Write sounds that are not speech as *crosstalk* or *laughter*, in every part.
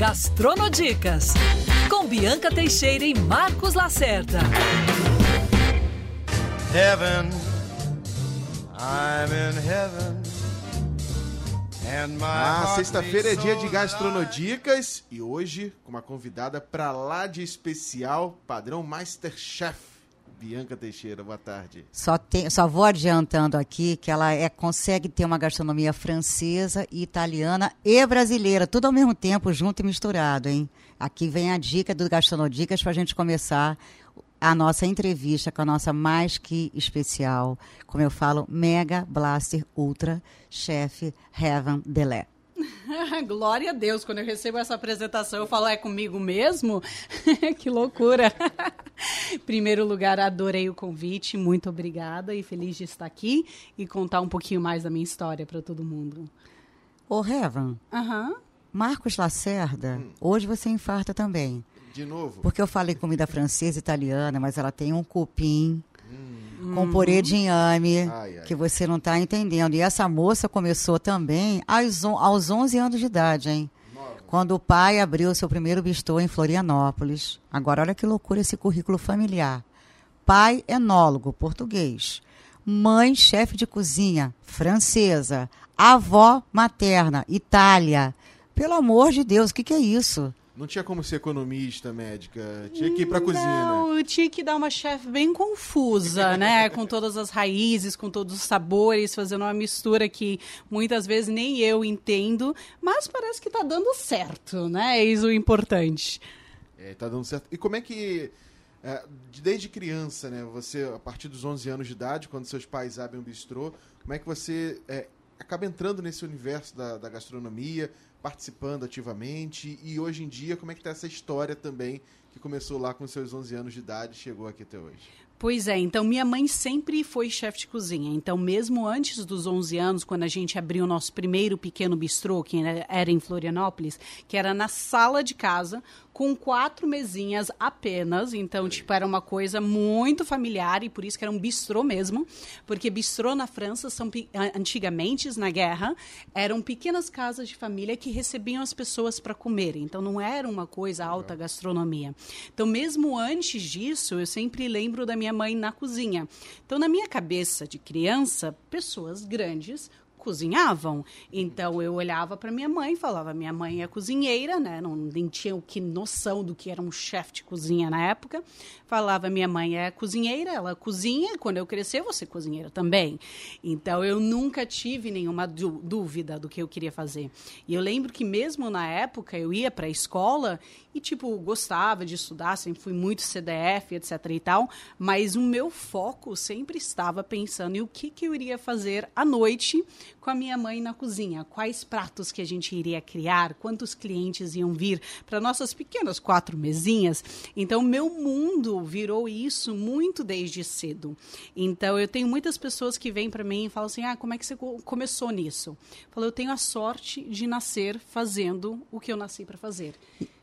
Gastronodicas, com Bianca Teixeira e Marcos Lacerda. Heaven, I'm in heaven. Ah, sexta-feira é dia de gastronodicas e hoje com uma convidada pra lá de especial, padrão Masterchef. Bianca Teixeira, boa tarde. Só, tem, só vou adiantando aqui que ela é, consegue ter uma gastronomia francesa, italiana e brasileira, tudo ao mesmo tempo, junto e misturado, hein? Aqui vem a dica do Gastronodicas para a gente começar a nossa entrevista com a nossa mais que especial, como eu falo, Mega Blaster Ultra Chef Heaven Delé. *laughs* Glória a Deus, quando eu recebo essa apresentação, eu falo, é comigo mesmo? *laughs* que loucura! *laughs* Primeiro lugar, adorei o convite, muito obrigada e feliz de estar aqui e contar um pouquinho mais da minha história para todo mundo. Ô, Heaven, Aham. Marcos Lacerda, hoje você infarta também. De novo? Porque eu falei comida francesa e italiana, mas ela tem um cupim com purê de inhame, Ai, ai. que você não está entendendo. E essa moça começou também aos, aos 11 anos de idade, hein? Quando o pai abriu seu primeiro bistrô em Florianópolis. Agora, olha que loucura esse currículo familiar. Pai enólogo, português. Mãe chefe de cozinha, francesa. Avó materna, Itália. Pelo amor de Deus, o que, que é isso? Não tinha como ser economista, médica. Tinha que ir pra cozinha, né? Não, eu tinha que dar uma chefe bem confusa, né? *laughs* Com todas as raízes, com todos os sabores, fazendo uma mistura que muitas vezes nem eu entendo, mas parece que tá dando certo, né? É isso o importante. É, tá dando certo. E como é que, é, de- desde criança, né, você, a partir dos 11 anos de idade, quando seus pais abrem um bistrô, como é que você é, acaba entrando nesse universo da, da gastronomia, participando ativamente, e hoje em dia, como é que tá essa história também, que começou lá com seus 11 anos de idade e chegou aqui até hoje? Pois é, então minha mãe sempre foi chefe de cozinha. Então, mesmo antes dos 11 anos, quando a gente abriu o nosso primeiro pequeno bistrô, que era em Florianópolis, que era na sala de casa, com quatro mesinhas apenas. Então, tipo, era uma coisa muito familiar e por isso que era um bistrô mesmo. Porque bistrô na França são antigamente, na guerra, eram pequenas casas de família que recebiam as pessoas para comer. Então, não era uma coisa alta gastronomia. Então, mesmo antes disso, eu sempre lembro da minha mãe na cozinha. Então, na minha cabeça de criança, pessoas grandes cozinhavam. Então eu olhava para minha mãe falava: minha mãe é cozinheira, né? Não nem tinha o que noção do que era um chefe de cozinha na época. Falava: minha mãe é cozinheira, ela cozinha. Quando eu crescer, vou ser cozinheira também. Então eu nunca tive nenhuma dú- dúvida do que eu queria fazer. E eu lembro que mesmo na época eu ia para a escola e tipo gostava de estudar, sempre fui muito CDF, etc e tal, mas o meu foco sempre estava pensando em o que que eu iria fazer à noite com a minha mãe na cozinha, quais pratos que a gente iria criar, quantos clientes iam vir para nossas pequenas quatro mesinhas. Então meu mundo virou isso muito desde cedo. Então eu tenho muitas pessoas que vêm para mim e falam assim: "Ah, como é que você co- começou nisso?" Eu falo: "Eu tenho a sorte de nascer fazendo o que eu nasci para fazer."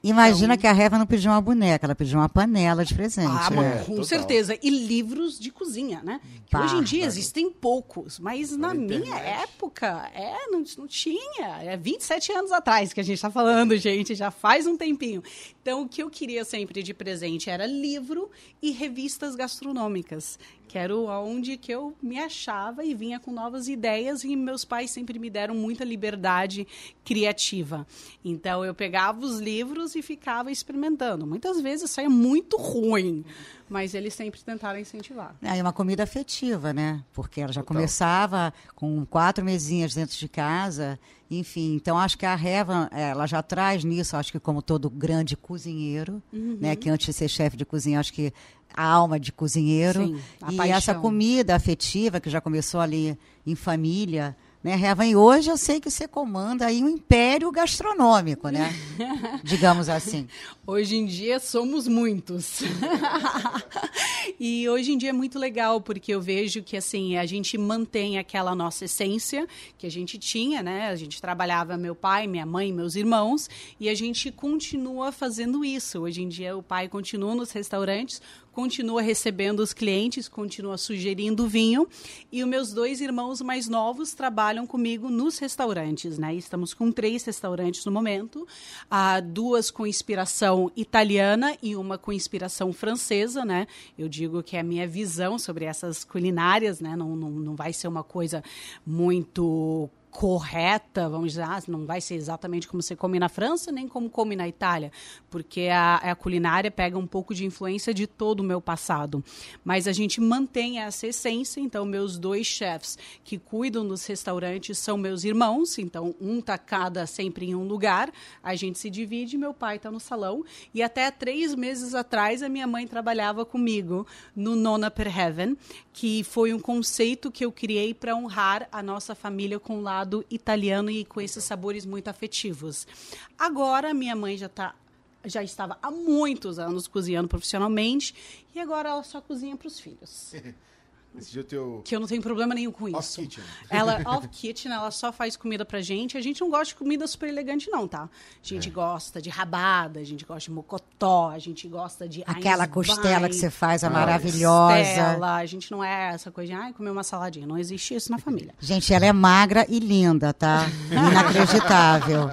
Imagina que a Reva não pediu uma boneca, ela pediu uma panela de presente. Ah, mas com total. certeza. E livros de cozinha, né? Que hoje em dia existem poucos, mas na minha internet. época, é, não, não tinha. É 27 anos atrás que a gente está falando, *laughs* gente, já faz um tempinho. Então, o que eu queria sempre de presente era livro e revistas gastronômicas, que era onde que eu me achava e vinha com novas ideias e meus pais sempre me deram muita liberdade criativa. Então, eu pegava os livros e ficava experimentando. Muitas vezes saía muito ruim, mas eles sempre tentaram incentivar. É uma comida afetiva, né? Porque ela já começava com quatro mesinhas dentro de casa, enfim. Então acho que a Reva, ela já traz nisso, acho que como todo grande cozinheiro, Uhum. né? Que antes de ser chefe de cozinha, acho que a alma de cozinheiro Sim, a e paixão. essa comida afetiva que já começou ali em família. Né, Reva? E hoje eu sei que você comanda aí um império gastronômico, né? *laughs* Digamos assim. Hoje em dia somos muitos. *laughs* e hoje em dia é muito legal porque eu vejo que assim, a gente mantém aquela nossa essência que a gente tinha, né? A gente trabalhava meu pai, minha mãe, meus irmãos, e a gente continua fazendo isso. Hoje em dia o pai continua nos restaurantes continua recebendo os clientes, continua sugerindo vinho. E os meus dois irmãos mais novos trabalham comigo nos restaurantes, né? Estamos com três restaurantes no momento, ah, duas com inspiração italiana e uma com inspiração francesa, né? Eu digo que é a minha visão sobre essas culinárias, né? Não, não, não vai ser uma coisa muito correta, vamos dizer, ah, não vai ser exatamente como você come na França, nem como come na Itália, porque a, a, culinária pega um pouco de influência de todo o meu passado. Mas a gente mantém essa essência, então meus dois chefs que cuidam dos restaurantes são meus irmãos, então um tá cada sempre em um lugar, a gente se divide, meu pai está no salão, e até três meses atrás a minha mãe trabalhava comigo no Nona Per Heaven, que foi um conceito que eu criei para honrar a nossa família com o lado italiano e com esses sabores muito afetivos. Agora, minha mãe já está já estava há muitos anos cozinhando profissionalmente e agora ela só cozinha para os filhos. *laughs* Esse dia teu... Que eu não tenho problema nenhum com off isso. Kitchen. *laughs* Ela off kitchen, ela só faz comida pra gente. A gente não gosta de comida super elegante, não, tá? A gente é. gosta de rabada, a gente gosta de mocotó, a gente gosta de. Aquela costela que você faz, a ah, maravilhosa. Costela, a gente não é essa coisa de ai, comer uma saladinha. Não existe isso na família. *laughs* Gente, ela é magra e linda, tá? *laughs* Inacreditável.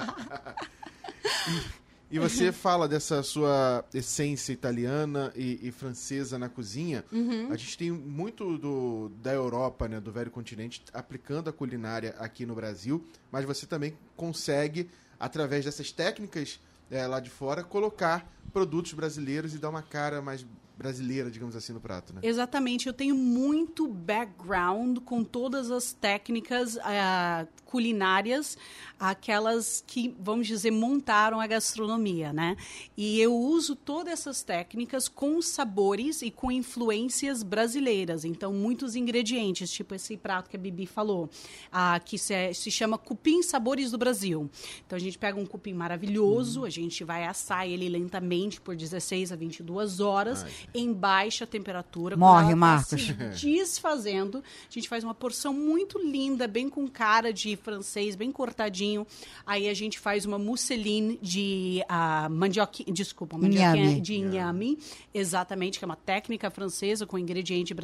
E você fala dessa sua essência italiana e, e francesa na cozinha. Uhum. A gente tem muito do, da Europa, né, do velho continente, aplicando a culinária aqui no Brasil, mas você também consegue, através dessas técnicas é, lá de fora, colocar produtos brasileiros e dar uma cara mais brasileira, digamos assim, no prato, né? Exatamente. Eu tenho muito background com todas as técnicas uh, culinárias, aquelas que, vamos dizer, montaram a gastronomia, né? E eu uso todas essas técnicas com sabores e com influências brasileiras. Então, muitos ingredientes, tipo esse prato que a Bibi falou, uh, que se, se chama cupim sabores do Brasil. Então, a gente pega um cupim maravilhoso, uhum. a gente vai assar ele lentamente por 16 a 22 horas. Ai em baixa temperatura. Morre, tá Marcos. Tá *laughs* desfazendo. A gente faz uma porção muito linda, bem com cara de francês, bem cortadinho. Aí a gente faz uma mousseline de uh, mandioca, desculpa, mandioquinha de inhame, exatamente, que é uma técnica francesa com ingrediente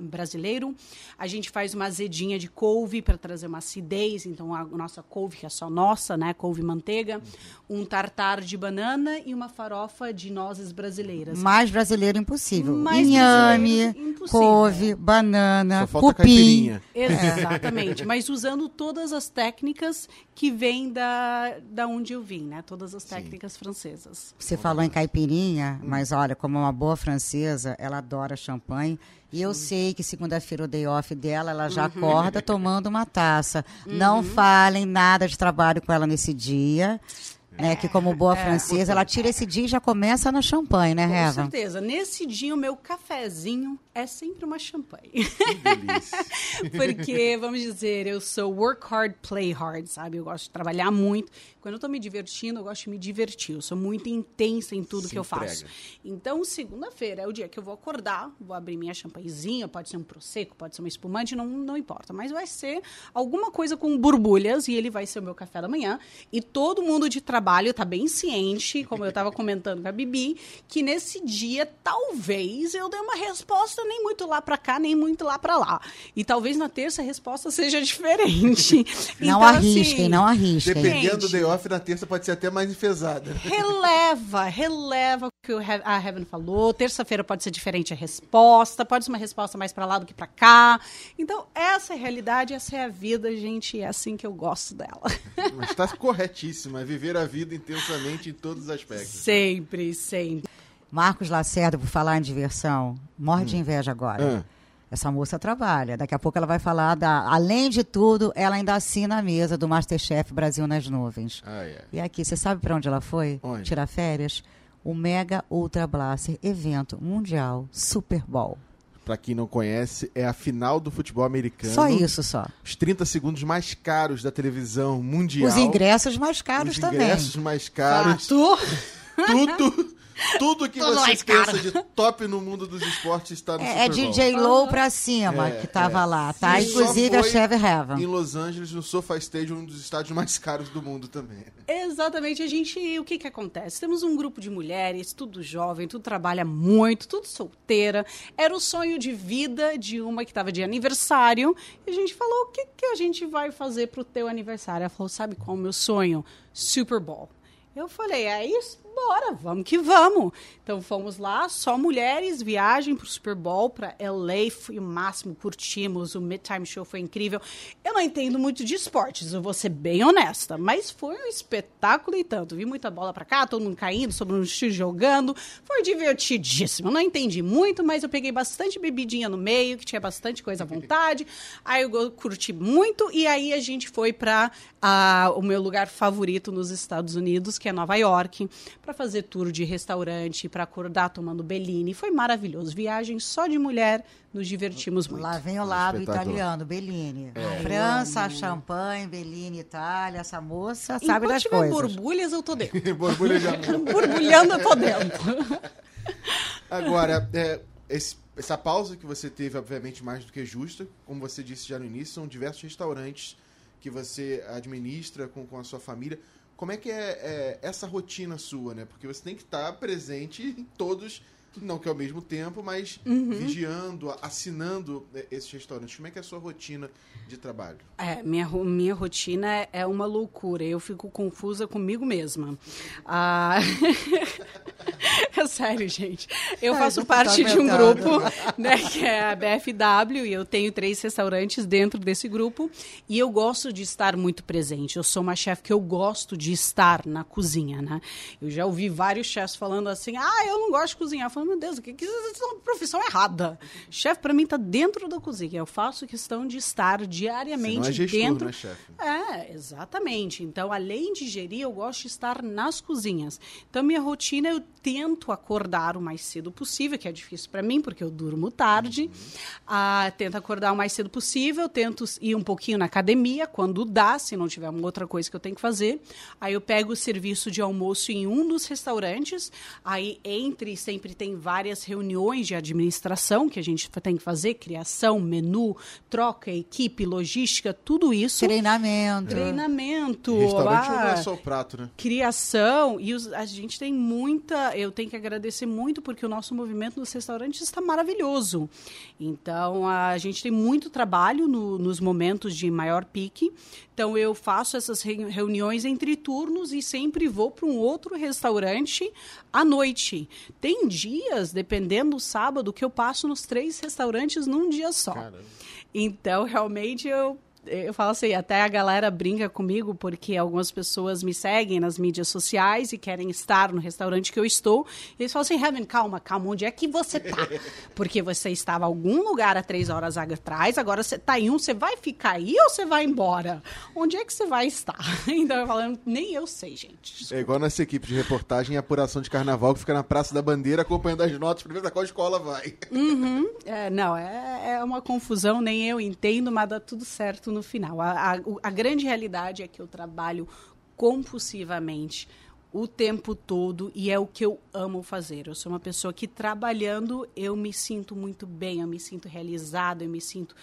brasileiro. A gente faz uma azedinha de couve para trazer uma acidez, então a nossa couve que é só nossa, né, couve manteiga, uhum. um tartar de banana e uma farofa de nozes brasileiras. Mais brasileiro brasileiro impossível. Mais Inhame, couve, banana, cupim. *laughs* Exatamente. Mas usando todas as técnicas que vêm da, da onde eu vim, né? Todas as técnicas Sim. francesas. Você falou em caipirinha, mas olha, como uma boa francesa, ela adora champanhe. E eu sei que segunda-feira o day off dela, ela já uhum. acorda tomando uma taça. Uhum. Não falem nada de trabalho com ela nesse dia né? Que como boa é, francesa, ela tira esse dia e já começa na champanhe, né, Reva? Com certeza. Nesse dia, o meu cafezinho é sempre uma champanhe. Que delícia. *laughs* Porque, vamos dizer, eu sou work hard, play hard, sabe? Eu gosto de trabalhar muito. Quando eu estou me divertindo, eu gosto de me divertir. Eu sou muito intensa em tudo Se que eu entrega. faço. Então, segunda-feira é o dia que eu vou acordar, vou abrir minha champanhezinha, pode ser um prosecco, pode ser uma espumante, não, não importa. Mas vai ser alguma coisa com borbulhas e ele vai ser o meu café da manhã. E todo mundo de trabalho está bem ciente, como eu estava comentando com a Bibi, que nesse dia, talvez, eu dê uma resposta nem muito lá para cá, nem muito lá para lá. E talvez na terça a resposta seja *laughs* diferente. não então, arrisquem, assim, não arrisquem. Dependendo do day off, na terça pode ser até mais enfesada. Releva, releva o que a Heaven falou. Terça-feira pode ser diferente a resposta, pode ser uma resposta mais para lá do que para cá. Então, essa é a realidade, essa é a vida, gente, é assim que eu gosto dela. Mas está corretíssima, é viver a vida intensamente em todos os aspectos. Sempre, sempre. Marcos Lacerda, por falar em diversão, morre hum. de inveja agora. Ah. Essa moça trabalha. Daqui a pouco ela vai falar da. Além de tudo, ela ainda assina a mesa do Masterchef Brasil nas Nuvens. Ah, é. E aqui, você sabe para onde ela foi? Onde? Tirar férias? O Mega Ultra Blaster Evento Mundial Super Bowl. Para quem não conhece, é a final do futebol americano. Só isso, só. Os 30 segundos mais caros da televisão mundial. Os ingressos mais caros Os também. Os ingressos mais caros. Fato. Tudo Tudo que Tudo você mais pensa caro. de top no mundo dos esportes está no É, é Super Bowl. DJ Low pra cima É, que tava é. lá, tá? E Inclusive a Chevy Heaven. Em Los Angeles, no SoFi Stadium, um dos estádios mais caros do mundo também. Exatamente, a gente, o que que acontece? Temos um grupo de mulheres, tudo jovem, tudo trabalha muito, tudo solteira. Era o sonho de vida de uma que estava de aniversário. E a gente falou, o que que a gente vai fazer pro teu aniversário? Ela falou, sabe qual é o meu sonho? Super Bowl. Eu falei, é isso? Bora, vamos que vamos. Então fomos lá, só mulheres, viagem pro Super Bowl, pra LA, foi o máximo, curtimos, o Midtime Show foi incrível. Eu não entendo muito de esportes, eu vou ser bem honesta, mas foi um espetáculo e tanto. Vi muita bola pra cá, todo mundo caindo, sobre um se jogando, foi divertidíssimo. Eu não entendi muito, mas eu peguei bastante bebidinha no meio, que tinha bastante coisa à vontade. *laughs* aí eu curti muito e aí a gente foi para o meu lugar favorito nos Estados Unidos, que é Nova York, para fazer tour de restaurante, para acordar tomando Bellini. Foi maravilhoso. Viagem só de mulher, nos divertimos muito. Lá vem o lado italiano, Bellini. É. França, champanhe, Bellini, Itália. Essa moça sabe Enquanto das tiver coisas. borbulhas, eu tô dentro. *laughs* Borbulha de amor. Borbulhando, eu tô dentro. Agora, é, esse- essa pausa que você teve, obviamente, mais do que justa. Como você disse já no início, são diversos restaurantes que você administra com, com a sua família. Como é que é, é essa rotina sua, né? Porque você tem que estar presente em todos, não que ao mesmo tempo, mas vigiando, assinando é, esses restaurantes. Como é que é a sua rotina de trabalho? É, minha, minha rotina é- uma loucura. Eu fico confusa comigo mesma. Ah, *laughs* é sério, gente. Eu É, faço tô parte de um grupo, né, que é a BFW, e eu tenho três restaurantes dentro desse grupo. E eu gosto de estar muito presente. Eu sou uma chefe que eu gosto de estar na cozinha, né? Eu já ouvi vários chefs falando assim: ah, eu não gosto de cozinhar. Eu falo, meu Deus, o que, que isso é uma profissão errada. Chefe, para mim, tá dentro da cozinha. Eu faço questão de estar diariamente é gestor, dentro né, chefe? é, exatamente. Então, além de gerir, eu gosto de estar nas cozinhas. Então, minha rotina, eu tento acordar o mais cedo possível, que é difícil para mim, porque eu durmo tarde. Ah, tento acordar o mais cedo possível, tento ir um pouquinho na academia, quando dá, se não tiver uma outra coisa que eu tenho que fazer. Aí eu pego o serviço de almoço em um dos restaurantes. Aí, entre, sempre tem várias reuniões de administração que a gente tem que fazer, criação, menu, troca, equipe, logística, tudo isso. Treinamento. Treinamento, Restaurante não é só o prato, né? criação e os- a gente tem muita eu tenho que agradecer muito porque o nosso movimento nos restaurantes está maravilhoso então a gente tem muito trabalho no- nos momentos de maior pique então eu faço essas re- reuniões entre turnos e sempre vou para um outro restaurante à noite tem dias dependendo do sábado que eu passo nos três restaurantes num dia só Caramba. então, realmente, eu, eu falo assim, até a galera brinca comigo, porque algumas pessoas me seguem nas mídias sociais e querem estar no restaurante que eu estou. E eles falam assim, Heaven, calma, calma, onde é que você tá? *laughs* Porque você estava em algum lugar há três horas atrás, agora você tá em um, você vai ficar aí ou você vai embora? Onde é que você vai estar? *laughs* Então, eu falo, nem eu sei, gente. É igual nossa equipe de reportagem e apuração de carnaval que fica na Praça da Bandeira acompanhando as notas pra ver pra qual escola vai. É, não, é, é uma confusão, nem eu entendo, mas dá tudo certo no final. A, a, a grande realidade é que eu trabalho compulsivamente o tempo todo e é o que eu amo fazer. Eu sou uma pessoa que trabalhando eu me sinto muito bem, eu me sinto realizada, eu me sinto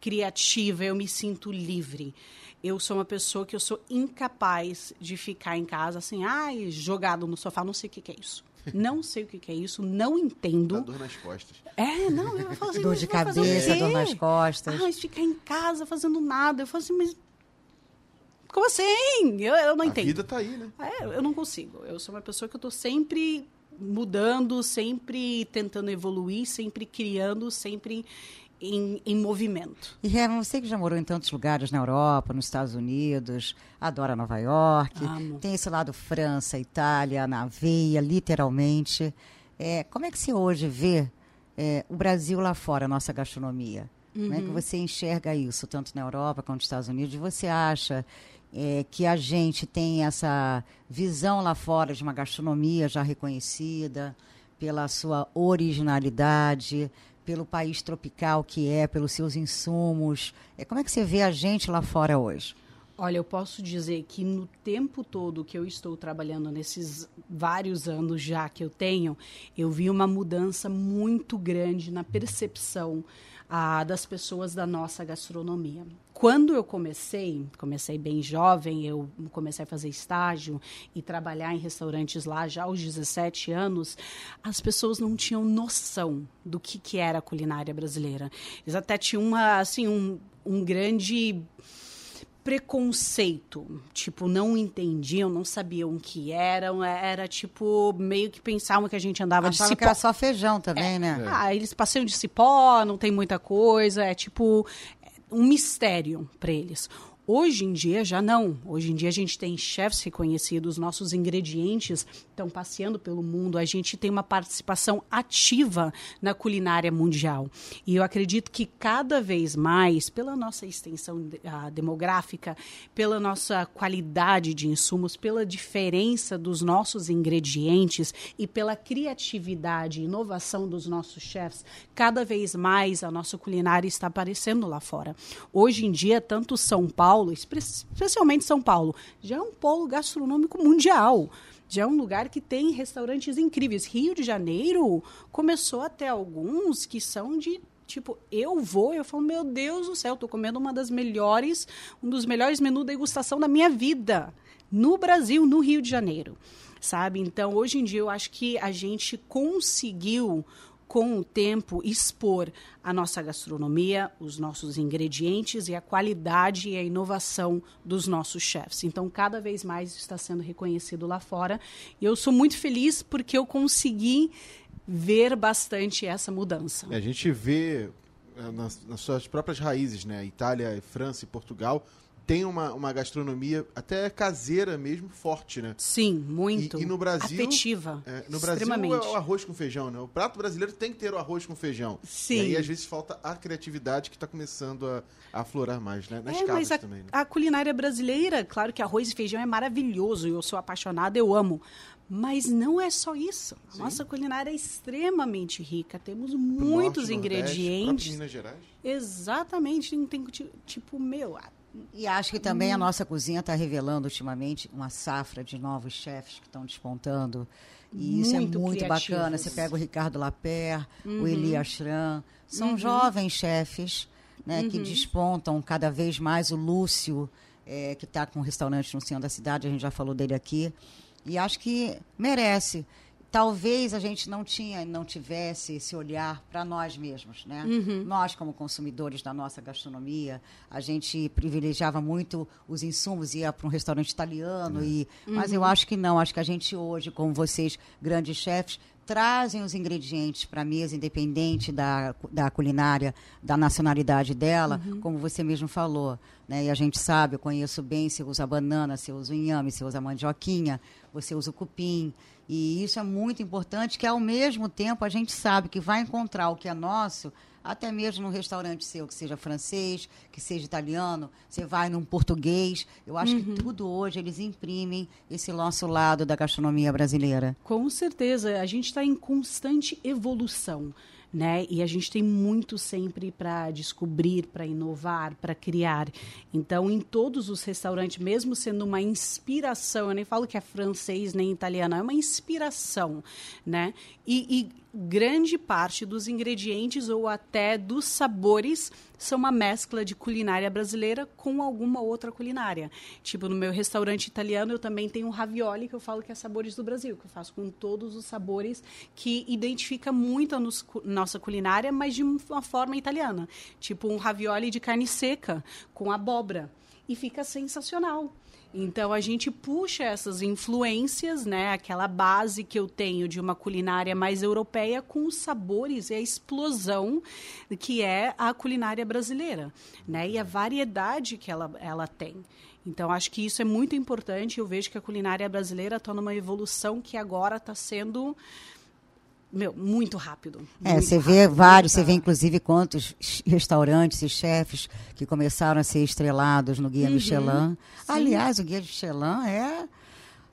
criativa, eu me sinto livre. Eu sou uma pessoa que eu sou incapaz de ficar em casa assim, ai, jogado no sofá, não sei o que, que é isso. Não sei o que, que é isso, não Dá entendo. dor nas costas. É, não, eu falo assim, Dor de cabeça, dor nas costas. Ah, ficar em casa fazendo nada. Eu falo assim, mas. Como assim? Eu, eu não A entendo. vida tá aí, né? É, eu não consigo. Eu sou uma pessoa que eu tô sempre mudando, sempre tentando evoluir, sempre criando, sempre em, em movimento. E Herman, você que já morou em tantos lugares na Europa, nos Estados Unidos, adora Nova York, Amo. tem esse lado França, Itália, na veia, literalmente. É, como é que você hoje vê é, o Brasil lá fora, a nossa gastronomia? Como é que você enxerga isso, tanto na Europa quanto nos Estados Unidos? Você acha é, que a gente tem essa visão lá fora de uma gastronomia já reconhecida pela sua originalidade, pelo país tropical que é, pelos seus insumos? É, como é que você vê a gente lá fora hoje? Olha, eu posso dizer que no tempo todo que eu estou trabalhando, nesses vários anos já que eu tenho, eu vi uma mudança muito grande na percepção das pessoas da nossa gastronomia. Quando eu comecei, comecei bem jovem, eu comecei a fazer estágio e trabalhar em restaurantes lá já aos 17 anos, as pessoas não tinham noção do que, que era a culinária brasileira. Eles até tinham uma, assim, um, um grande preconceito, tipo, não entendiam, não sabiam o que eram, era tipo, meio que pensavam que a gente andava Achava de cipó. que era só feijão também, É. né? Ah, eles passeiam de cipó, não tem muita coisa, é tipo um mistério para eles. Hoje em dia já não. Hoje em dia a gente tem chefs reconhecidos, nossos ingredientes estão passeando pelo mundo, a gente tem uma participação ativa na culinária mundial. E eu acredito que cada vez mais, pela nossa extensão ah, demográfica, pela nossa qualidade de insumos, pela diferença dos nossos ingredientes e pela criatividade e inovação dos nossos chefs, cada vez mais a nossa culinária está aparecendo lá fora. Hoje em dia, tanto São Paulo, espe- especialmente São Paulo, já é um polo gastronômico mundial. Já é um lugar que tem restaurantes incríveis. Rio de Janeiro começou até alguns que são de Tipo, eu vou, eu falo, meu Deus do céu, estou comendo uma das melhores, um dos melhores menus de degustação da minha vida. No Brasil, no Rio de Janeiro. Sabe? Então, hoje em dia, eu acho que a gente conseguiu, com o tempo, expor a nossa gastronomia, os nossos ingredientes e a qualidade e a inovação dos nossos chefs. Então, cada vez mais está sendo reconhecido lá fora. E eu sou muito feliz porque eu consegui ver bastante essa mudança. A gente vê eh, nas, nas suas próprias raízes, né? Itália, França e Portugal tem uma, uma gastronomia até caseira mesmo forte, né? Sim, muito. E- e no Brasil, Afetiva. É, no Brasil é o arroz com feijão, né? O prato brasileiro tem que ter o arroz com feijão. Sim. E aí, às vezes, falta a criatividade que está começando a, a aflorar mais, né? Nas É, casas a, também, né? a culinária brasileira, claro que arroz e feijão é maravilhoso, eu sou apaixonada, eu amo. Mas não é só isso. A Sim. nossa culinária é extremamente rica, temos Pro muitos norte, nordeste, ingredientes. próprio Minas Gerais. Exatamente, não tem ti- tipo, meu, E acho que Hum. também a nossa cozinha está revelando ultimamente uma safra de novos chefes que estão despontando. E isso Muito é muito criativos. bacana. Você pega o Ricardo Lapère, Uhum. o Eli Ashram. São jovens chefes né, Uhum. que despontam cada vez mais. O Lúcio, eh, que está com um restaurante no centro da cidade, a gente já falou dele aqui. E acho que merece. Talvez a gente não tinha, não tivesse esse olhar para nós mesmos, né? Uhum. Nós como consumidores da nossa gastronomia, a gente privilegiava muito os insumos, ia para um restaurante italiano e, mas Uhum. eu acho que não, acho que a gente hoje, como vocês, grandes chefes, trazem os ingredientes para a mesa, independente da, da culinária, da nacionalidade dela, Uhum. como você mesmo falou. Né? E a gente sabe, eu conheço bem, você usa banana, você usa o inhame, você usa mandioquinha, você usa o cupim. E isso é muito importante, que ao mesmo tempo a gente sabe que vai encontrar o que é nosso, até mesmo num restaurante seu, que seja francês, que seja italiano, você vai num português. Eu acho que tudo hoje eles imprimem esse nosso lado da gastronomia brasileira. Com certeza, a gente está em constante evolução, né? E a gente tem muito sempre para descobrir, para inovar, para criar. Então, em todos os restaurantes, mesmo sendo uma inspiração, eu nem falo que é francês nem italiano, é uma inspiração, né? E, e grande parte dos ingredientes ou até dos sabores são uma mescla de culinária brasileira com alguma outra culinária. Tipo, no meu restaurante italiano, eu também tenho um ravioli que eu falo que é sabores do Brasil, que eu faço com todos os sabores que identifica muito nos- nossa culinária, mas de uma forma italiana. Tipo, um ravioli de carne seca com abóbora. E fica sensacional. Então a gente puxa essas influências, né, aquela base que eu tenho de uma culinária mais europeia com os sabores e a explosão que é a culinária brasileira, né, e a variedade que ela, ela tem. Então acho que isso é muito importante. Eu vejo que a culinária brasileira está numa evolução que agora está sendo meu, muito rápido. É, muito você vê rápido, vários, você vê inclusive quantos restaurantes e chefes que começaram a ser estrelados no Guia Michelin. Uhum. Sim. Aliás, o Guia Michelin é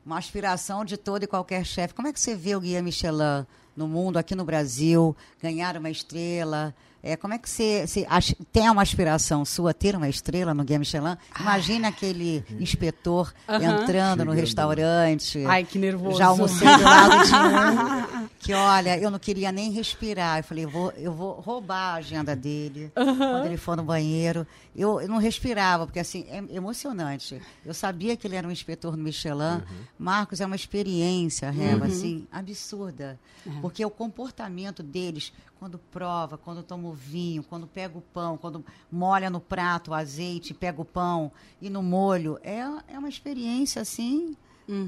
uma aspiração de todo e qualquer chefe. Como é que você vê o Guia Michelin no mundo, aqui no Brasil, ganhar uma estrela? É, como é que você, você ach- tem uma aspiração sua ter uma estrela no Guia Michelin? Imagina aquele inspetor Aham. entrando no Chegando. restaurante. Ai, que nervoso. Já almocei do lado de *laughs* um que, olha, eu não queria nem respirar. Eu falei, vou, eu vou roubar a agenda dele quando ele for no banheiro. Eu, eu não respirava, porque assim, é emocionante. Eu sabia que ele era um inspetor no Michelin. Marcos, é uma experiência, Reba, assim, absurda. Porque o comportamento deles, quando prova, quando toma o vinho, quando pega o pão, quando molha no prato o azeite, pega o pão e no molho, é, é uma experiência, assim,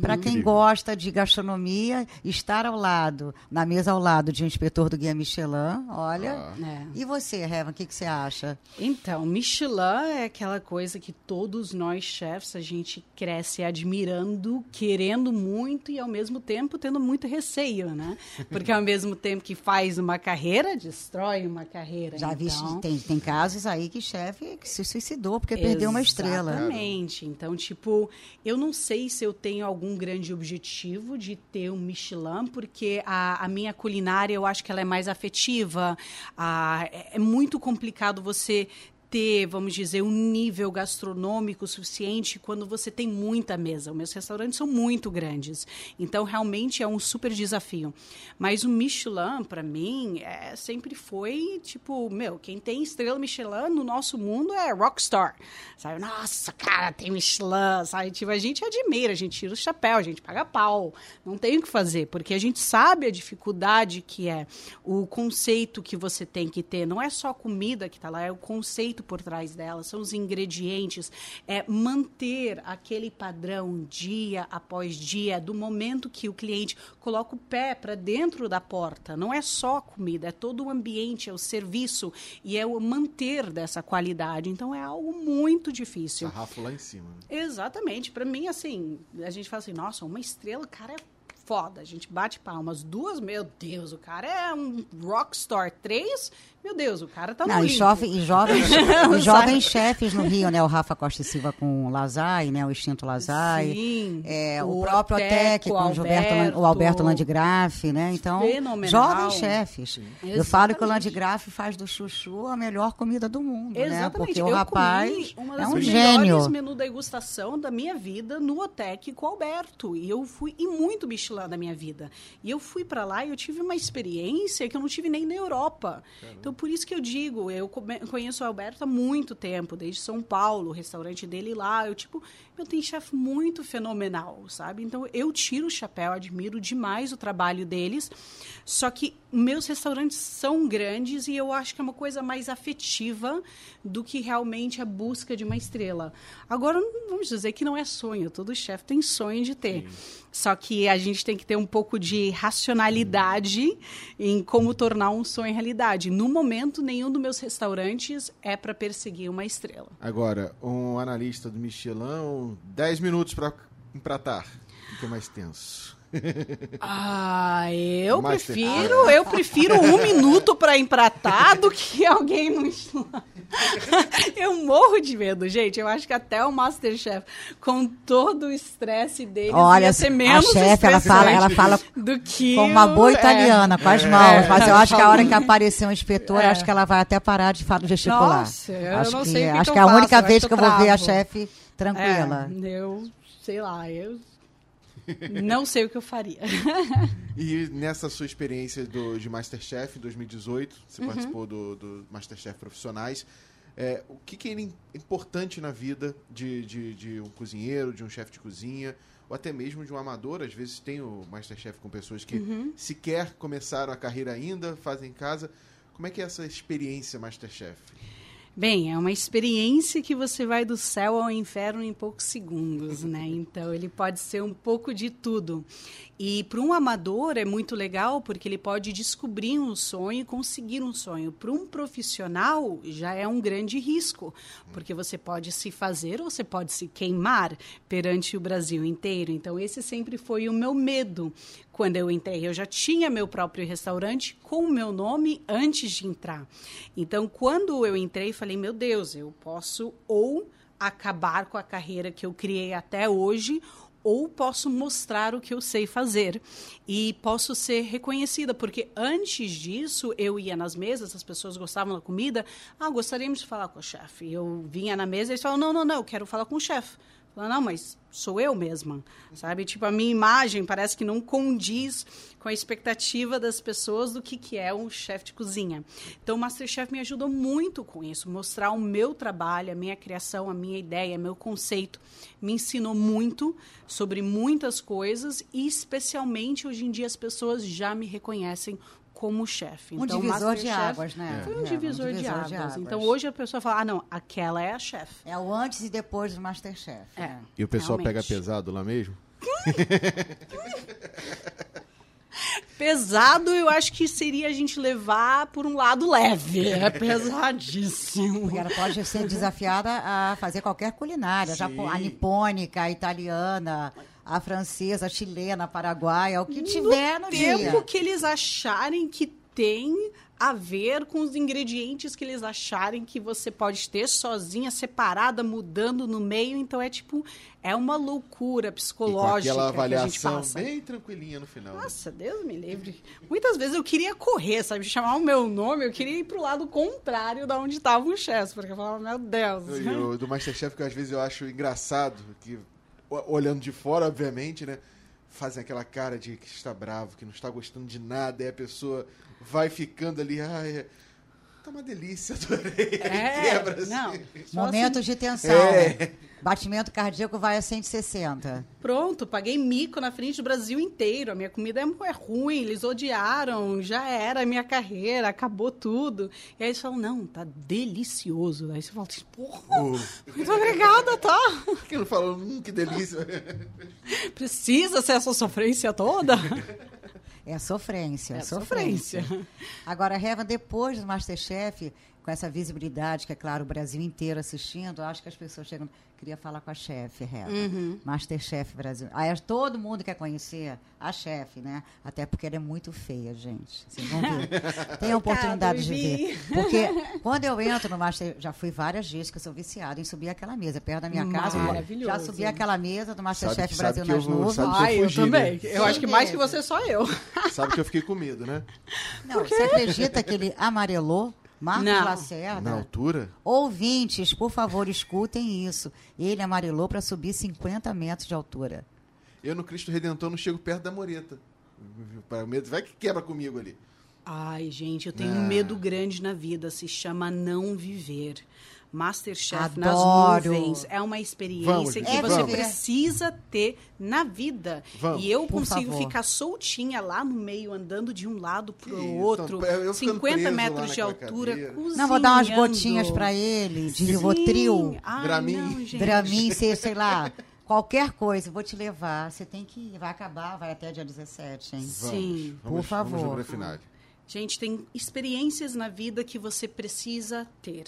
para quem gosta de gastronomia, estar ao lado, na mesa ao lado de um inspetor do Guia Michelin, olha. Ah. É. E você, Revan, o que, que você acha? Então, Michelin é aquela coisa que todos nós chefs a gente cresce admirando, querendo muito e ao mesmo tempo tendo muito receio, né? Porque ao mesmo tempo que faz uma carreira, destrói uma carreira. Já vi, então... tem, tem casos aí que chefe que se suicidou porque perdeu uma estrela. Exatamente. Então, tipo, eu não sei se eu tenho algum grande objetivo de ter um Michelin, porque a, a minha culinária eu acho que ela é mais afetiva. Ah, é, é muito complicado você ter, vamos dizer, um nível gastronômico suficiente quando você tem muita mesa. Os meus restaurantes são muito grandes. Então, realmente é um super desafio. Mas o Michelin, para mim, é, sempre foi, tipo, meu, quem tem estrela Michelin no nosso mundo é rockstar. Sabe? Nossa, cara, tem Michelin, sabe? Tipo, a gente admira, a gente tira o chapéu, a gente paga pau. Não tem o que fazer, porque a gente sabe a dificuldade que é o conceito que você tem que ter. Não é só comida que está lá, é o conceito por trás dela, são os ingredientes, é manter aquele padrão dia após dia, do momento que o cliente coloca o pé para dentro da porta. Não é só a comida, é todo o ambiente, é o serviço e é o manter dessa qualidade. Então é algo muito difícil. Sarrafo lá em cima. Exatamente. Para mim, assim, a gente fala assim, nossa, uma estrela, cara é foda. A gente bate palmas. Duas, meu Deus, o cara é um rockstar. Três, meu Deus, o cara tá no Não, e, jovem, e jovens, *laughs* e jovens chefes no Rio, né? O Rafa Costa e Silva com o Lazai, né? O extinto Lazai. Sim. É, o, O próprio Otec com o, Gilberto, Lan- Alberto. o Alberto Landgraf, né? Então, Fenomenal. jovens chefes. Eu falo que o. Landgraf faz do chuchu a melhor comida do mundo, né? Exatamente. Porque o eu rapaz comi uma é das um melhores gênio. menu degustação da minha vida no Otec com o Alberto. E eu fui e muito Michelin da minha vida. E eu fui para lá e eu tive uma experiência que eu não tive nem na Europa. Então por isso que eu digo, eu conheço o Alberto há muito tempo, desde São Paulo, o restaurante dele lá, eu tipo, eu tenho chefe muito fenomenal, sabe? Então eu tiro o chapéu, admiro demais o trabalho deles. Só que meus restaurantes são grandes e eu acho que é uma coisa mais afetiva do que realmente a busca de uma estrela. Agora, vamos dizer que não é sonho, todo chefe tem sonho de ter. Só que a gente tem que ter um pouco de racionalidade em como tornar um sonho realidade. No momento, nenhum dos meus restaurantes é para perseguir uma estrela. Agora, um analista do Michelin, 10 minutos para empratar. Que é mais tenso? Ah, eu prefiro, eu prefiro um *laughs* minuto para empratar do que alguém no *laughs* Eu morro de medo, gente. Eu acho que até o Masterchef, com todo o estresse dele, Olha, ia ser a menos chefe, ela fala, ela fala do que com uma boa o- é. italiana, com as mãos. Mas eu acho que a hora que Falando- aparecer um inspetor, É. acho que ela vai até parar de falar gesticular. Nossa, eu acho não que, sei o que acho que é a única faço, eu vez que eu que eu vou ver a chefe tranquila. É, eu sei lá, eu não sei o que eu faria. E nessa sua experiência do, de Masterchef em 2018, você Uhum. participou do, do Masterchef Profissionais. é, o que, que é im- importante na vida de, de, de um cozinheiro, de um chefe de cozinha, ou até mesmo de um amador? Às vezes tem o Masterchef com pessoas que Uhum. sequer começaram a carreira ainda, fazem em casa. Como é que é essa experiência Masterchef? Bem, é uma experiência que você vai do céu ao inferno em poucos segundos, né? *laughs* Então ele pode ser um pouco de tudo. E para um amador é muito legal porque ele pode descobrir um sonho e conseguir um sonho. Para um profissional já é um grande risco, porque você pode se fazer ou você pode se queimar perante o Brasil inteiro. Então esse sempre foi o meu medo quando eu entrei. Eu já tinha meu próprio restaurante com o meu nome antes de entrar. Então, quando eu entrei, falei: meu Deus, eu posso ou acabar com a carreira que eu criei até hoje, ou posso mostrar o que eu sei fazer e posso ser reconhecida, porque antes disso eu ia nas mesas, as pessoas gostavam da comida, ah, gostaríamos de falar com o chefe. Eu vinha na mesa e eles falavam, não, não, não, eu quero falar com o chefe. Fala, não, mas sou eu mesma, sabe? Tipo, a minha imagem parece que não condiz com a expectativa das pessoas do que, que é um chefe de cozinha. Então, o Masterchef me ajudou muito com isso, mostrar o meu trabalho, a minha criação, a minha ideia, meu conceito. Me ensinou muito sobre muitas coisas e, especialmente, hoje em dia, as pessoas já me reconhecem como chefe. Um então, divisor de Masterchef águas, né? Foi um, É, divisor, um de, divisor águas. de águas. Então, hoje a pessoa fala, ah, não, aquela é a chefe. É o antes e depois do Masterchef. É. né? E o pessoal pega Realmente. pesado lá mesmo? *laughs* Pesado, eu acho que seria a gente levar por um lado leve. *laughs* É pesadíssimo. Porque ela pode ser desafiada a fazer qualquer culinária. Sim. A nipônica, a italiana, a francesa, a chilena, a paraguaia, o que No tiver no tempo dia. que eles acharem que tem a ver com os ingredientes que eles acharem que você pode ter sozinha, separada, mudando no meio. Então é tipo, é uma loucura E com psicológica aquela que a gente avaliação passa. bem tranquilinha no final. né? Nossa, Deus me livre. Muitas vezes eu queria correr, sabe? Chamar o meu nome, eu queria ir pro lado contrário da onde estava o chefe, porque eu falava, meu Deus. E o do Masterchef, que às vezes eu acho engraçado, que olhando de fora, obviamente, né? Fazem aquela cara de que está bravo, que não está gostando de nada, e a pessoa vai ficando ali, ai, é- tá uma delícia, adorei. *laughs* É, *laughs* Quebra, assim. não. Só Momentos assim, de tensão. É. né? Batimento cardíaco vai a 160. Pronto, paguei mico na frente do Brasil inteiro. A minha comida é, é ruim, eles odiaram, já era a minha carreira, acabou tudo. E aí eles falam, não, tá delicioso. Aí você fala, assim, porra, O- muito obrigada, tá? *laughs* que não falou, hum, que delícia. Precisa ser essa sofrência toda? É sofrência, É sofrência. sofrência. Agora, Reva, depois do Masterchef, com essa visibilidade, que é claro, o Brasil inteiro assistindo, eu acho que as pessoas chegam. Queria falar com a chefe, Reva. Uhum. Masterchef Brasil. Aí todo mundo quer conhecer a chefe, né? Até porque ela é muito feia, gente. Vocês vão ver. *laughs* Tem a oportunidade de ver. Porque *laughs* quando eu entro no Master, já fui várias vezes que eu sou viciada em subir aquela mesa. Perto da minha casa, eu Maravilhoso. já subi aquela mesa do Masterchef Brasil eu nas vou- nuvens. sabe que eu Ai, eu fugi, também. né? Eu acho que mais que você, só eu. Sabe que eu fiquei com medo, né? Não, você acredita que ele *laughs* amarelou? Marcos Não. Lacerda? Na altura. Ouvintes, por favor, escutem isso. Ele amarelou para subir 50 metros de altura. Eu no Cristo Redentor não chego perto da moreta. Para o medo, vai que quebra comigo ali. Ai, gente, eu tenho Ah. um medo grande na vida. Se chama não viver. Masterchef Adoro. nas nuvens é uma experiência Vamos, que gente, você vamos. precisa ter na vida. Vamos. E eu Por consigo favor. ficar soltinha lá no meio, andando de um lado pro Que isso, outro, eu ficando 50 preso lá metros de altura, cadeira. cozinhando. Não, vou dar umas gotinhas para ele, de Rivotril, Dramin. Dramin, sei, sei lá, qualquer coisa. Vou te levar. Você tem que ir. Vai acabar, vai até dia 17, hein? Sim. Vamos, Por favor. Gente, tem experiências na vida que você precisa ter.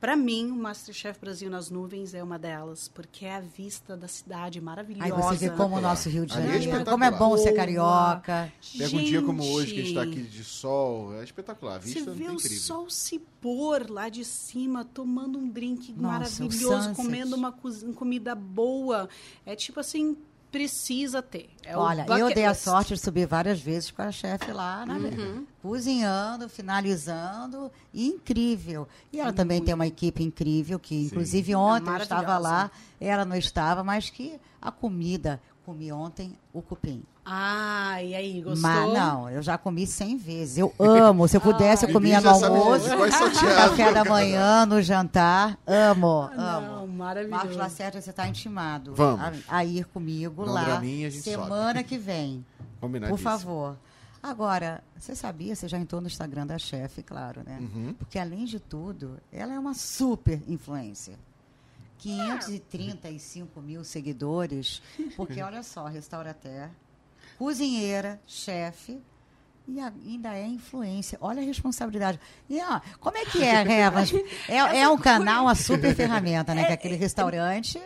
Para mim, o Masterchef Brasil nas Nuvens é uma delas, porque é a vista da cidade maravilhosa. Aí você vê como o nosso Rio de é Janeiro, espetacular. como é bom ser carioca. Pega um dia como hoje, que a gente está aqui de sol, é espetacular. A Você vista vê é o sol se pôr lá de cima, tomando um drink Nossa, maravilhoso, comendo uma comida boa. É tipo assim, precisa ter. É o Olha, eu dei a sorte de subir várias vezes com a chefe lá, né? Uhum. Cozinhando, finalizando, incrível. E ela também tem uma equipe incrível, que inclusive ontem eu estava lá, ela não estava, mas que a comida, comi ontem o cupim. Ah, e aí, gostou? Mas não, eu já comi 100 vezes. Eu amo. Se eu *laughs* pudesse, eu Bibi comia no almoço, no café da manhã, no jantar. Amo, amo. Não, maravilhoso. Marcos Lacerda, você está intimado Vamos. A, a ir comigo um lá gente semana que vem. *laughs* Por Combinadíssimo. favor. Agora, você sabia, você já entrou no Instagram da chefe, claro, né? Uhum. Porque, além de tudo, ela é uma super influência. 535 mil seguidores, porque, olha só, restaurateur, cozinheira, chefe, e ainda é influência. Olha a responsabilidade. E, ó, como é que é, *laughs* Revas? É, é um canal, uma super ferramenta, né? Que é aquele restaurante,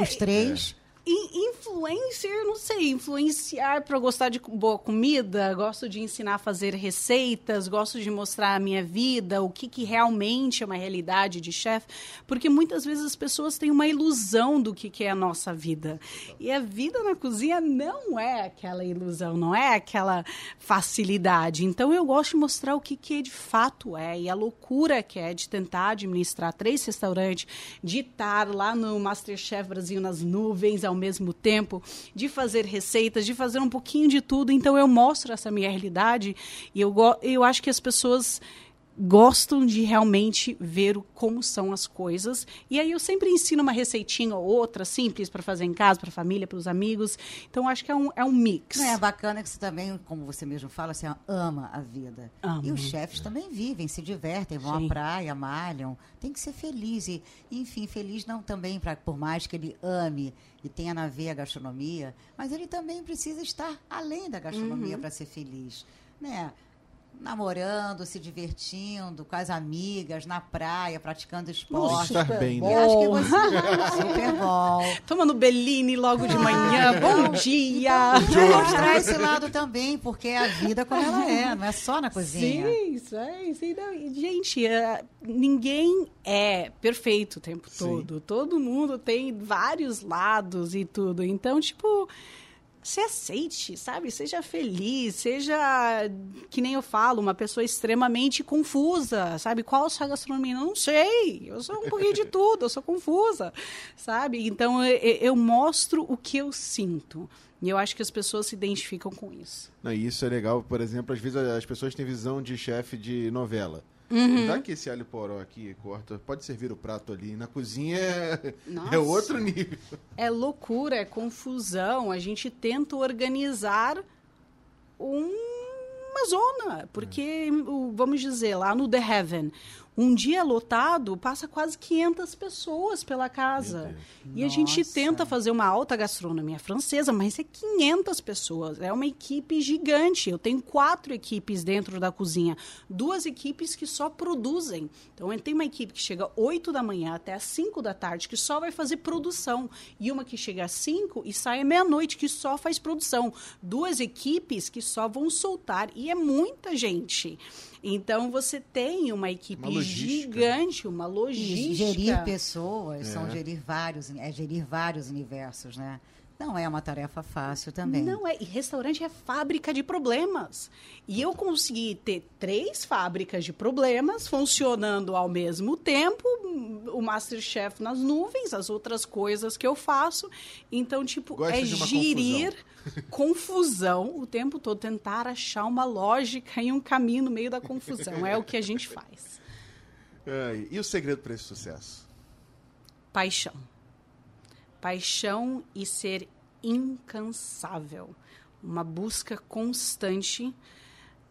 os três... influencer, não sei, influenciar para gostar de boa comida, gosto de ensinar a fazer receitas, gosto de mostrar a minha vida, o que, que realmente é uma realidade de chefe, porque muitas vezes as pessoas têm uma ilusão do que, que é a nossa vida. E a vida na cozinha não é aquela ilusão, não é aquela facilidade. Então eu gosto de mostrar o que, que de fato é e a loucura que é de tentar administrar três restaurantes, de estar lá no Masterchef Brasil nas nuvens ao mesmo tempo, de fazer receitas, de fazer um pouquinho de tudo. Então eu mostro essa minha realidade e eu, eu acho que as pessoas gostam de realmente ver como são as coisas. E aí eu sempre ensino uma receitinha ou outra simples para fazer em casa, para a família, para os amigos. Então acho que é um, é um mix. é bacana que você também, como você mesmo fala, você ama a vida. Amo. E os chefes também vivem, se divertem, vão Sim. à praia, malham. Tem que ser feliz. E, enfim, feliz não também, pra, por mais que ele ame e tenha na veia a gastronomia, mas ele também precisa estar além da gastronomia uhum. para ser feliz. Né? Namorando, se divertindo com as amigas, na praia, praticando esporte. Estar bem, né? acho que você super bom. *laughs* Tomando Bellini logo de manhã. Bom dia! Então, mostrar esse lado também, porque é a vida como ela é, não é só na cozinha. Sim, isso é. Isso não. Gente, é, ninguém é perfeito o tempo todo. Sim. Todo mundo tem vários lados e tudo. Então, tipo se aceite, sabe? Seja feliz, seja, que nem eu falo, uma pessoa extremamente confusa, sabe? Qual a sua gastronomia? Eu não sei, eu sou um pouquinho de *laughs* tudo, eu sou confusa, sabe? Então, eu, eu mostro o que eu sinto. E eu acho que as pessoas se identificam com isso. Não, e isso é legal, por exemplo, às vezes as pessoas têm visão de chefe de novela. Uhum. Dá aqui esse alho poró aqui, corta. Pode servir o prato ali. Na cozinha é, é outro nível. É loucura, é confusão. A gente tenta organizar um, uma zona. Porque, é. vamos dizer, lá no The Heaven, um dia lotado, passa quase 500 pessoas pela casa. E Nossa. a gente tenta fazer uma alta gastronomia francesa, mas é 500 pessoas. É uma equipe gigante. Eu tenho quatro equipes dentro da cozinha. Duas equipes que só produzem. Então, tem uma equipe que chega 8 da manhã até às 5 da tarde, que só vai fazer produção. E uma que chega às 5 e sai à meia-noite, que só faz produção. Duas equipes que só vão soltar. E é muita gente. Então você tem uma equipe uma gigante, uma logística. E gerir pessoas é. são gerir vários, é gerir vários universos, né? Não é uma tarefa fácil também. Não é. E restaurante é fábrica de problemas. E eu consegui ter três fábricas de problemas funcionando ao mesmo tempo. O Masterchef nas nuvens, as outras coisas que eu faço. Então, tipo, Gosto é gerir confusão. confusão o tempo todo. Tentar achar uma lógica e um caminho no meio da confusão. É o que a gente faz. *laughs* É, e o segredo para esse sucesso? Paixão paixão e ser incansável, uma busca constante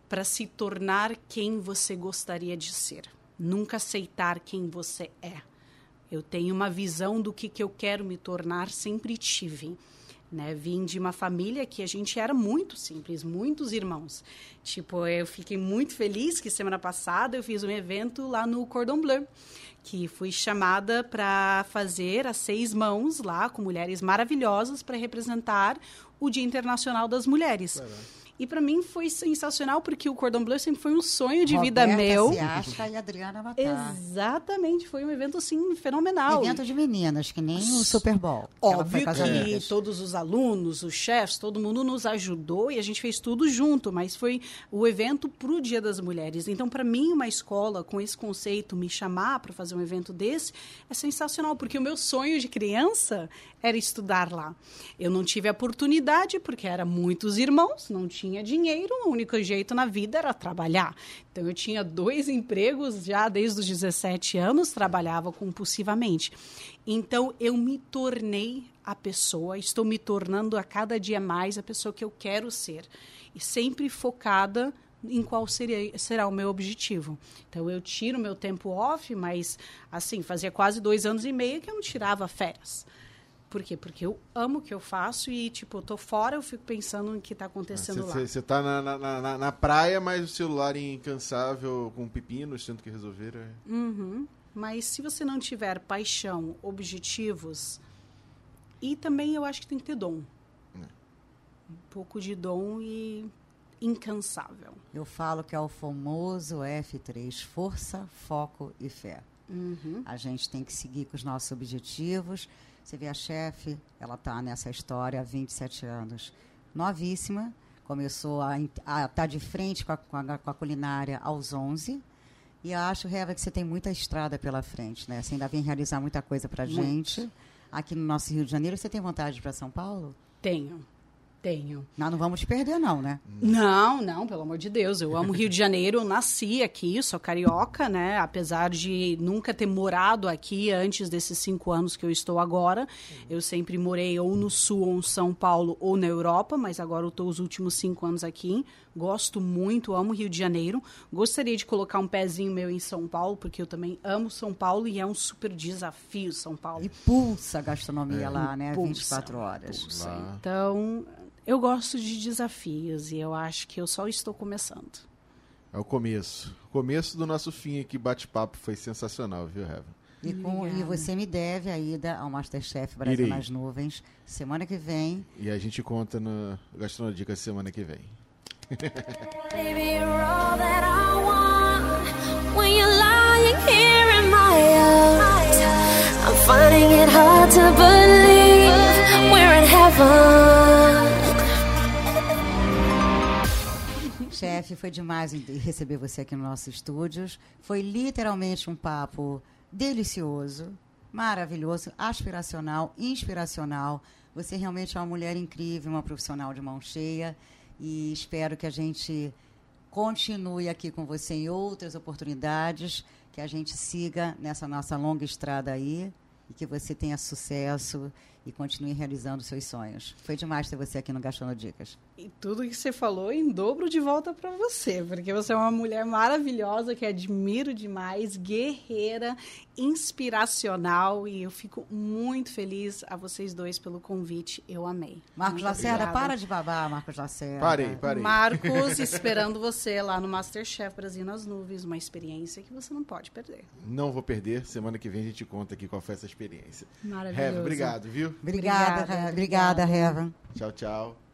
para se tornar quem você gostaria de ser, nunca aceitar quem você é. Eu tenho uma visão do que, que eu quero me tornar, sempre tive. Né? Vim de uma família que a gente era muito simples, muitos irmãos. Tipo, eu fiquei muito feliz que semana passada eu fiz um evento lá no Cordon Bleu que fui chamada para fazer as seis mãos lá com mulheres maravilhosas para representar o Dia Internacional das Mulheres. Caraca. E para mim foi sensacional, porque o Cordon Bleu sempre foi um sonho de Roberta vida meu. Ciasca e Adriana Matar. Exatamente, foi um evento assim fenomenal. Evento de meninas, que nem o Super Bowl. Óbvio que, que todos os alunos, os chefs, todo mundo nos ajudou e a gente fez tudo junto, mas foi o evento para o Dia das Mulheres. Então, para mim, uma escola com esse conceito me chamar para fazer um evento desse é sensacional, porque o meu sonho de criança era estudar lá. Eu não tive a oportunidade porque era muitos irmãos, não tinha dinheiro, o único jeito na vida era trabalhar. Então eu tinha dois empregos já desde os 17 anos, trabalhava compulsivamente. Então eu me tornei a pessoa, estou me tornando a cada dia mais a pessoa que eu quero ser e sempre focada em qual seria, será o meu objetivo. Então, eu tiro meu tempo off, mas, assim, fazia quase dois anos e meio que eu não tirava férias. Por quê? Porque eu amo o que eu faço e, tipo, eu tô fora, eu fico pensando no que tá acontecendo cê, lá. Você tá na, na, na, na, praia, mas o celular incansável com pepinos, tendo que resolver. É... Uhum. Mas se você não tiver paixão, objetivos, E também eu acho que tem que ter dom. É. Um pouco de dom e incansável. Eu falo que é o famoso F3, força, foco e fé. Uhum. A gente tem que seguir com os nossos objetivos. Você vê a chefe, ela está nessa história há 27 anos. Novíssima, começou a estar tá de frente com a, com, a, com a, culinária aos 11. E eu acho, Reva, que você tem muita estrada pela frente, né? Você ainda vem realizar muita coisa para gente. Aqui no nosso Rio de Janeiro, você tem vontade para São Paulo? Tenho. Tenho. Nós não vamos te perder, não, né? Não, não, pelo amor de Deus. Eu amo Rio de Janeiro, eu nasci aqui, sou carioca, né? Apesar de nunca ter morado aqui antes desses cinco anos que eu estou agora. Eu sempre morei ou no Sul, ou em São Paulo, ou na Europa, mas agora eu estou os últimos cinco anos aqui. Gosto muito, amo Rio de Janeiro. Gostaria de colocar um pezinho meu em São Paulo, porque eu também amo São Paulo e é um super desafio São Paulo. E pulsa a gastronomia é. lá, né? Pulsa, 24 horas. Pulsa. Então, eu gosto de desafios e eu acho que eu só estou começando. É o começo. O começo do nosso fim aqui, bate-papo, foi sensacional, viu, Reva? E, com, e, você me deve a ida ao Masterchef Brasil Irei. nas Nuvens semana que vem. E a gente conta no Gastronodica semana que vem. Chefe, foi demais receber você aqui nos nossos estúdios. Foi literalmente um papo delicioso, maravilhoso, aspiracional, inspiracional. Você realmente é uma mulher incrível, uma profissional de mão cheia. E espero que a gente continue aqui com você em outras oportunidades, que a gente siga nessa nossa longa estrada aí e que você tenha sucesso e continue realizando seus sonhos. Foi demais ter você aqui no Gastando Dicas. E tudo que você falou em dobro de volta para você, porque você é uma mulher maravilhosa que admiro demais, guerreira, inspiracional e eu fico muito feliz a vocês dois pelo convite. Eu amei. Marcos muito Lacerda, obrigada. para de babar, Marcos Lacerda. Parei, parei. Marcos, esperando você lá no Masterchef Brasil nas Nuvens, uma experiência que você não pode perder. Não vou perder. Semana que vem a gente conta aqui qual foi essa experiência. Maravilhoso. Reva, obrigado, viu? Obrigada, obrigada, Reva. Tchau, tchau.